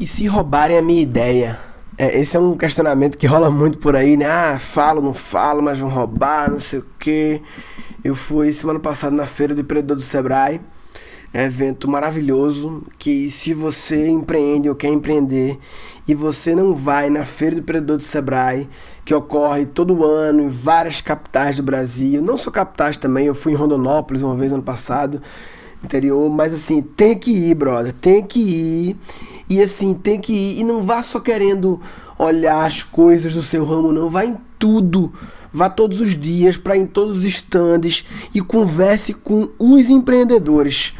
E se roubarem a minha ideia? É, esse é um questionamento que rola muito por aí, né? Ah, falo, não falo, mas vão roubar, não sei o quê. Eu fui semana passada na feira do empreendedor do Sebrae. É evento maravilhoso que se você empreende ou quer empreender e você não vai na feira do empreendedor do Sebrae, que ocorre todo ano em várias capitais do Brasil, não só capitais também, eu fui em Rondonópolis uma vez ano passado, interior, mas assim, tem que ir, brother, tem que ir. E assim, tem que ir. E não vá só querendo olhar as coisas do seu ramo, não. Vá em tudo. Vá todos os dias para em todos os estandes e converse com os empreendedores.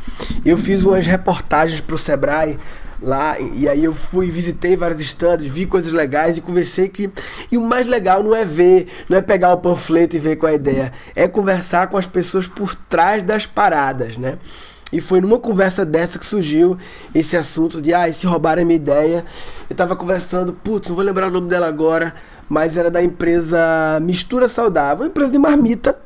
Eu fiz umas reportagens para o Sebrae lá e aí eu fui visitei vários estandes vi coisas legais e conversei que e o mais legal não é ver não é pegar o panfleto e ver qual é a ideia é conversar com as pessoas por trás das paradas né e foi numa conversa dessa que surgiu esse assunto de, ah, se roubaram a minha ideia. Eu tava conversando, putz, não vou lembrar o nome dela agora, mas era da empresa Mistura Saudável, empresa de marmita.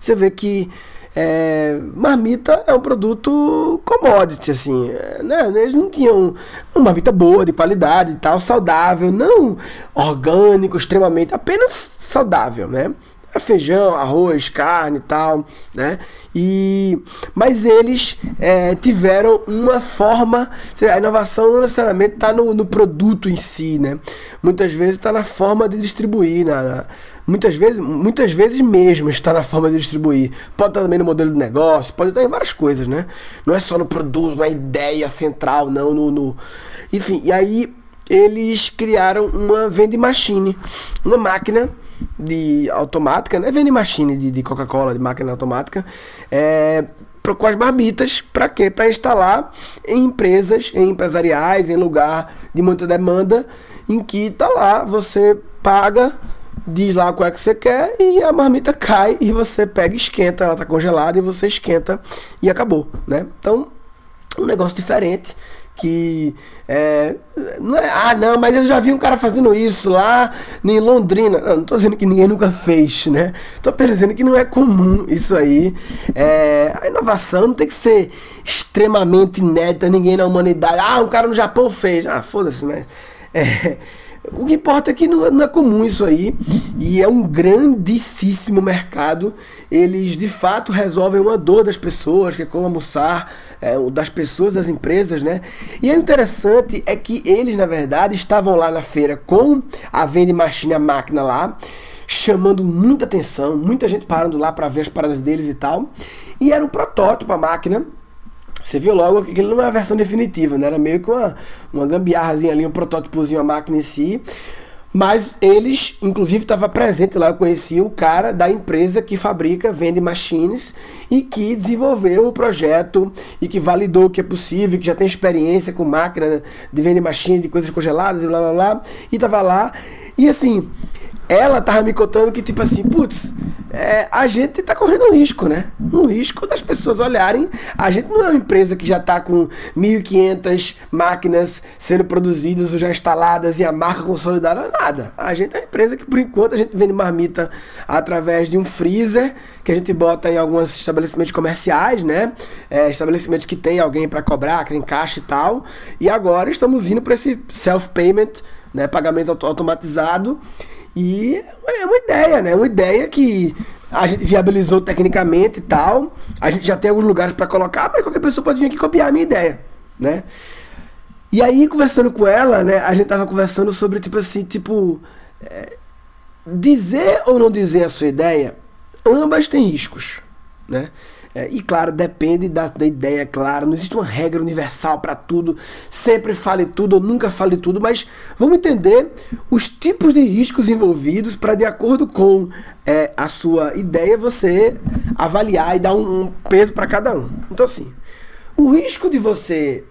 Você vê que é, marmita é um produto commodity, assim, é, né? Eles não tinham uma marmita boa, de qualidade e tal, saudável, não orgânico, extremamente, apenas saudável, né? É feijão, arroz, carne e tal, né? E, mas eles é, tiveram uma forma. A inovação não necessariamente está no, no, produto em si, né? Muitas vezes está na forma de distribuir, na, na, muitas vezes, muitas vezes mesmo está na forma de distribuir. Pode estar também no modelo de negócio, pode estar em várias coisas, né? Não é só no produto, na ideia central, não no, no... enfim. E aí eles criaram uma vending machine, uma máquina de automática, né? Vending machine de, de Coca-Cola, de máquina automática, é, com as marmitas, para quê? Para instalar em empresas, em empresariais, em lugar de muita demanda, em que tá lá, você paga, diz lá qual é que você quer e a marmita cai e você pega esquenta, ela tá congelada e você esquenta e acabou, né? Então, um negócio diferente que é, não é, ah não, mas eu já vi um cara fazendo isso lá em Londrina. Não, tô dizendo que ninguém nunca fez, né? Tô apenas dizendo que não é comum isso aí. É, a inovação não tem que ser extremamente inédita, ninguém na humanidade. Ah, um cara no Japão fez. Ah, foda-se, né? É, o que importa é que não, não, é comum isso aí e é um grandíssimo mercado. Eles de fato resolvem uma dor das pessoas, que é como almoçar, é, das pessoas, das empresas, né? E é interessante é que eles, na verdade, estavam lá na feira com a venda machine, a máquina lá, chamando muita atenção, muita gente parando lá para ver as paradas deles e tal. E era um protótipo a máquina você viu logo que aquilo não é a versão definitiva, né? Era meio que uma, uma gambiarrazinha ali, um protótipozinho, a máquina em si. Mas eles, inclusive, estava presente lá, eu conheci o cara da empresa que fabrica, vende machines e que desenvolveu o projeto e que validou que é possível, que já tem experiência com máquina de vende machine, de coisas congeladas e blá blá blá. E tava lá. E assim, ela tava me contando que, tipo assim, putz, é, a gente tá correndo um risco, né? Um risco das pessoas olharem. A gente não é uma empresa que já tá com 1.500 máquinas sendo produzidas ou já instaladas e a marca consolidada, nada. A gente é uma empresa que, por enquanto, a gente vende marmita através de um freezer que a gente bota em alguns estabelecimentos comerciais, né? É, estabelecimentos que tem alguém para cobrar, que tem caixa e tal. E agora estamos indo para esse self-payment, né? Pagamento automatizado. E é uma ideia, né? Uma ideia que a gente viabilizou tecnicamente e tal. A gente já tem alguns lugares para colocar, mas qualquer pessoa pode vir aqui copiar a minha ideia, né? E aí, conversando com ela, né? A gente tava conversando sobre, tipo assim, tipo... É, dizer ou não dizer a sua ideia, ambas têm riscos, né? É, e claro, depende da, da ideia, claro. Não existe uma regra universal para tudo. Sempre fale tudo ou nunca fale tudo, mas vamos entender os tipos de riscos envolvidos para, de acordo com é, a sua ideia, você avaliar e dar um, um peso para cada um. Então, assim, o risco de você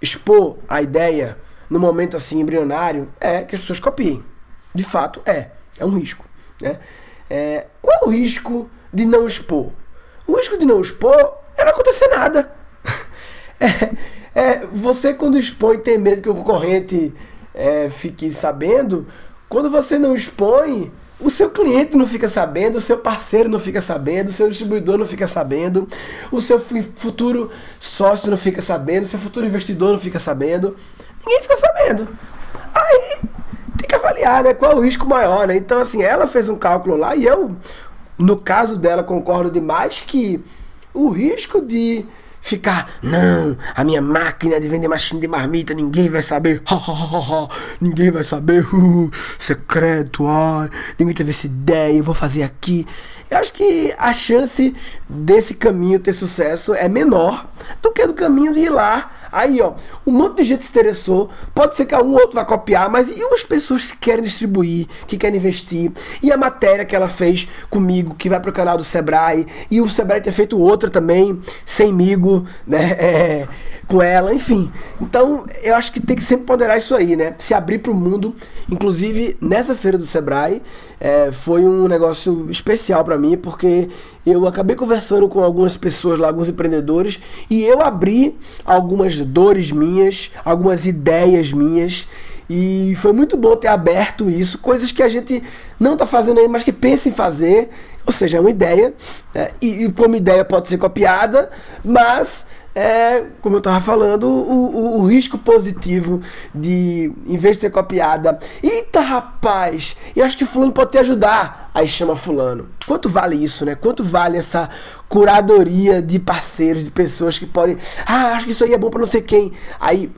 expor a ideia no momento assim embrionário é que as pessoas copiem. De fato, é. É um risco. Né? É, qual é o risco de não expor? O risco de não expor é não acontecer nada. É, é, você, quando expõe, tem medo que o concorrente é, fique sabendo. Quando você não expõe, o seu cliente não fica sabendo, o seu parceiro não fica sabendo, o seu distribuidor não fica sabendo, o seu futuro sócio não fica sabendo, o seu futuro investidor não fica sabendo. ninguém fica sabendo. Aí tem que avaliar, né? Qual é o risco maior, né? Então, assim, ela fez um cálculo lá e eu, no caso dela, concordo demais que o risco de ficar, não, a minha máquina de vender machine de marmita, ninguém vai saber, ninguém vai saber, secreto, ai, ninguém teve essa ideia, eu vou fazer aqui. Eu acho que a chance desse caminho ter sucesso é menor do que do caminho de ir lá Aí, ó, um monte de gente se interessou. Pode ser que um outro vá copiar, mas e as pessoas que querem distribuir, que querem investir? E a matéria que ela fez comigo, que vai pro canal do Sebrae, e o Sebrae ter feito outra também, semigo, né? É, com ela, enfim. Então, eu acho que tem que sempre ponderar isso aí, né? Se abrir para o mundo. Inclusive, nessa feira do Sebrae, é, foi um negócio especial para mim, porque eu acabei conversando com algumas pessoas lá, alguns empreendedores, e eu abri algumas dores minhas, algumas ideias minhas. E foi muito bom ter aberto isso, coisas que a gente não está fazendo aí, mas que pensa em fazer. Ou seja, é uma ideia, né? e, e como ideia pode ser copiada, mas é, como eu estava falando, o, o, o, risco positivo de, em vez de ser copiada, eita rapaz, eu acho que fulano pode te ajudar. Aí chama fulano. Quanto vale isso, né? Quanto vale essa curadoria de parceiros, de pessoas que podem. Ah, acho que isso aí é bom para não sei quem. Aí,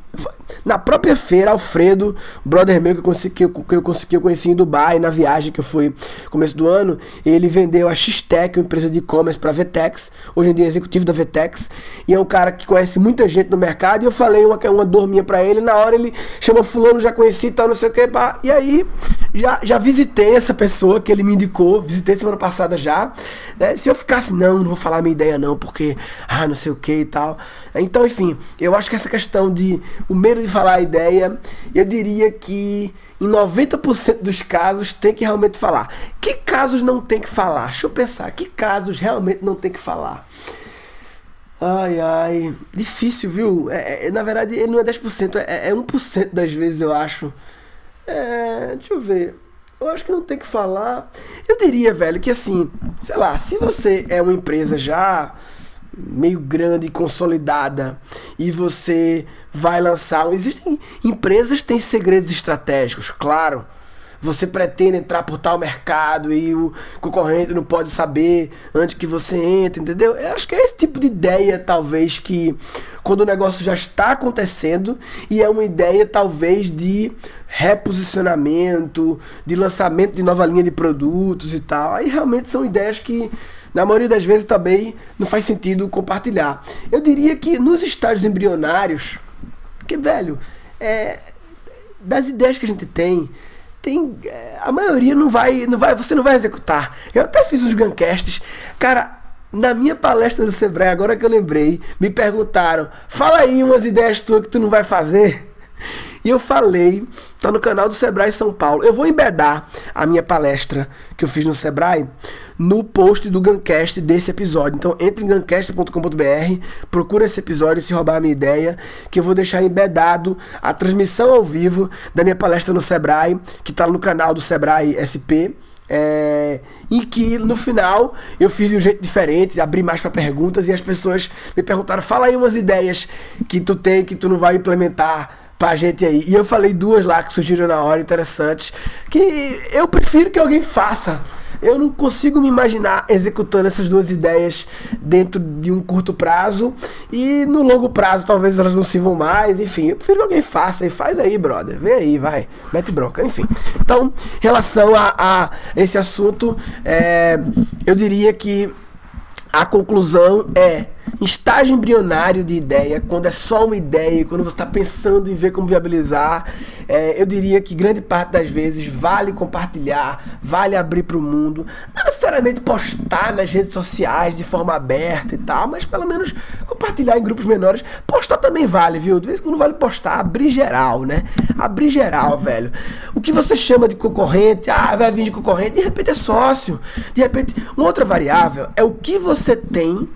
na própria feira, Alfredo, brother meu que eu, consegui, que eu, consegui, eu conheci em Dubai, na viagem que eu fui começo do ano, ele vendeu a X-Tech, uma empresa de e-commerce para Vetex. Hoje em dia é executivo da Vetex. E é um cara que conhece muita gente no mercado. E eu falei uma, uma dor minha para ele. Na hora ele chama Fulano, já conheci e tal, não sei o que. Pá. E aí, já, já visitei essa pessoa que ele me indicou, visitei semana passada já. Né? Se eu ficasse, não, não vou falar minha ideia não, porque, ah, não sei o que e tal. Então, enfim, eu acho que essa questão de o medo de falar a ideia, eu diria que em 90% dos casos tem que realmente falar. Que casos não tem que falar? Deixa eu pensar, que casos realmente não tem que falar? Ai, ai, difícil, viu? É, é, na verdade, ele não é 10%, é, é 1% das vezes, eu acho. É, deixa eu ver. Eu acho que não tem que falar. Eu diria, velho, que assim, sei lá, se você é uma empresa já meio grande e consolidada e você vai lançar. Existem empresas têm segredos estratégicos, claro. Você pretende entrar por tal mercado e o concorrente não pode saber antes que você entre, entendeu? Eu acho que é esse tipo de ideia, talvez, que quando o negócio já está acontecendo e é uma ideia, talvez, de reposicionamento, de lançamento de nova linha de produtos e tal. Aí realmente são ideias que na maioria das vezes também não faz sentido compartilhar. Eu diria que nos estágios embrionários, que velho, é, das ideias que a gente tem, tem é, a maioria não vai, não vai, você não vai executar. Eu até fiz os guncasts, cara. Na minha palestra do Sebrae, agora que eu lembrei, me perguntaram: fala aí umas ideias tuas que tu não vai fazer. E eu falei, tá no canal do Sebrae São Paulo. Eu vou embedar a minha palestra que eu fiz no Sebrae no post do Guncast desse episódio. Então entre em guncast.com.br, procura esse episódio se roubar a minha ideia, que eu vou deixar embedado a transmissão ao vivo da minha palestra no Sebrae, que tá no canal do Sebrae SP. É, em que no final eu fiz de um jeito diferente, abri mais para perguntas e as pessoas me perguntaram: fala aí umas ideias que tu tem que tu não vai implementar pra gente aí. E eu falei duas lá que surgiram na hora, interessantes, que eu prefiro que alguém faça. Eu não consigo me imaginar executando essas duas ideias dentro de um curto prazo e no longo prazo talvez elas não sirvam mais, enfim. Eu prefiro que alguém faça e faz aí, brother. Vem aí, vai. Mete bronca, enfim. Então, em relação a, a esse assunto, é, eu diria que a conclusão é estágio embrionário de ideia, quando é só uma ideia, quando você está pensando em ver como viabilizar, é, eu diria que grande parte das vezes vale compartilhar, vale abrir para o mundo, não necessariamente postar nas redes sociais de forma aberta e tal, mas pelo menos compartilhar em grupos menores. Postar também vale, viu? De vez em quando vale postar, abrir geral, né? Abrir geral, velho. O que você chama de concorrente, ah, vai vir de concorrente, de repente é sócio. De repente, uma outra variável é o que você tem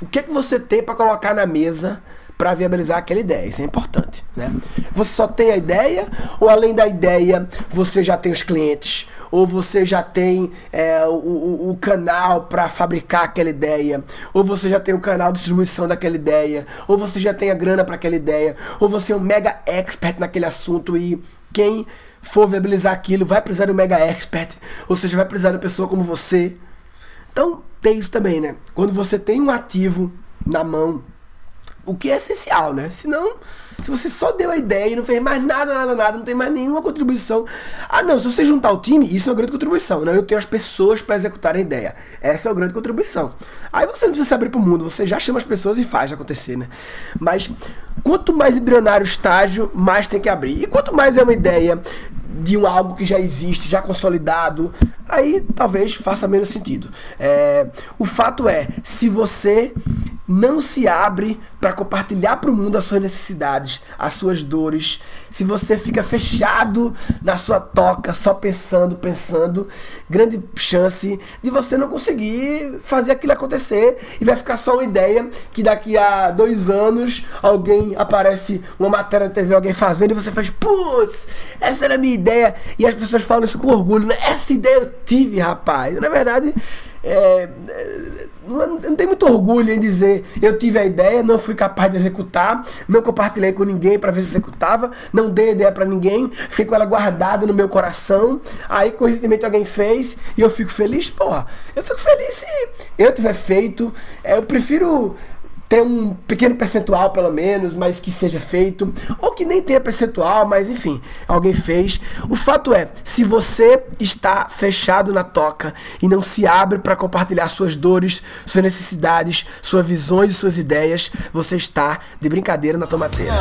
o que é que você tem para colocar na mesa para viabilizar aquela ideia. Isso é importante, né? Você só tem a ideia ou além da ideia você já tem os clientes? ou você já tem é, o, o, canal para fabricar aquela ideia, ou você já tem o canal de distribuição daquela ideia, ou você já tem a grana para aquela ideia, ou você é um mega expert naquele assunto e quem for viabilizar aquilo vai precisar de um mega expert, ou seja, vai precisar de uma pessoa como você. Então, tem isso também, né? Quando você tem um ativo na mão, o que é essencial, né? Senão, se você só deu a ideia e não fez mais nada, nada, nada, não tem mais nenhuma contribuição. Ah, não, se você juntar o time, isso é uma grande contribuição, né? Eu tenho as pessoas para executar a ideia. Essa é uma grande contribuição. Aí você não precisa se abrir para o mundo, você já chama as pessoas e faz acontecer, né? Mas quanto mais embrionário o estágio, mais tem que abrir. E quanto mais é uma ideia de um algo que já existe, já consolidado, aí talvez faça menos sentido. É, o fato é, se você não se abre para compartilhar para o mundo as suas necessidades, as suas dores, se você fica fechado na sua toca, só pensando, pensando, grande chance de você não conseguir fazer aquilo acontecer e vai ficar só uma ideia que daqui a dois anos alguém aparece uma matéria na TV, alguém fazendo e você faz, putz, essa era a minha ideia e as pessoas falam isso com orgulho, né? Essa ideia eu tive, rapaz. Na verdade, é, não, não tenho muito orgulho em dizer eu tive a ideia, não fui capaz de executar, não compartilhei com ninguém para ver se executava, não dei ideia para ninguém, fiquei com ela guardada no meu coração. Aí, coincidentemente, alguém fez e eu fico feliz. Porra, eu fico feliz se eu tiver feito. É, eu prefiro ter um pequeno percentual pelo menos, mas que seja feito, ou que nem tenha percentual, mas enfim, alguém fez. O fato é, se você está fechado na toca e não se abre para compartilhar suas dores, suas necessidades, suas visões e suas ideias, você está de brincadeira na tomateira.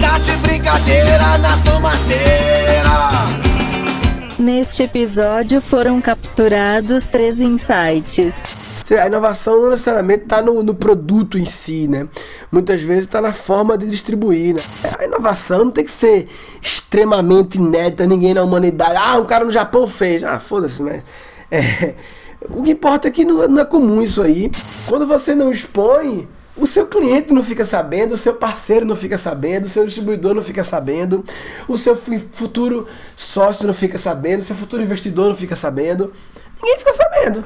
Tá de brincadeira na tomateira. Neste episódio foram capturados três insights. A inovação não necessariamente está no, no, produto em si, né? Muitas vezes está na forma de distribuir, né? A inovação não tem que ser extremamente inédita, ninguém na humanidade. Ah, um cara no Japão fez. Ah, foda-se, né? É, o que importa é que não, não é comum isso aí. Quando você não expõe, o seu cliente não fica sabendo, o seu parceiro não fica sabendo, o seu distribuidor não fica sabendo, o seu futuro sócio não fica sabendo, o seu futuro investidor não fica sabendo. Ninguém fica sabendo.